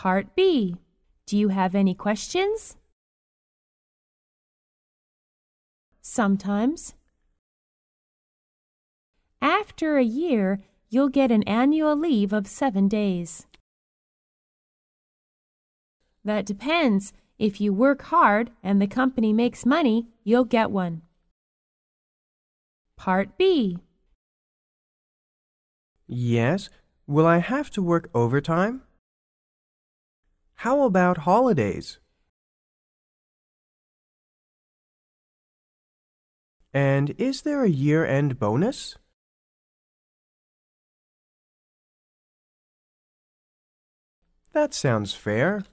Part B. Do you have any questions? Sometimes. After a year, you'll get an annual leave of seven days. That depends. If you work hard and the company makes money, you'll get one. Part B. Yes. Will I have to work overtime? How about holidays? And is there a year end bonus? That sounds fair.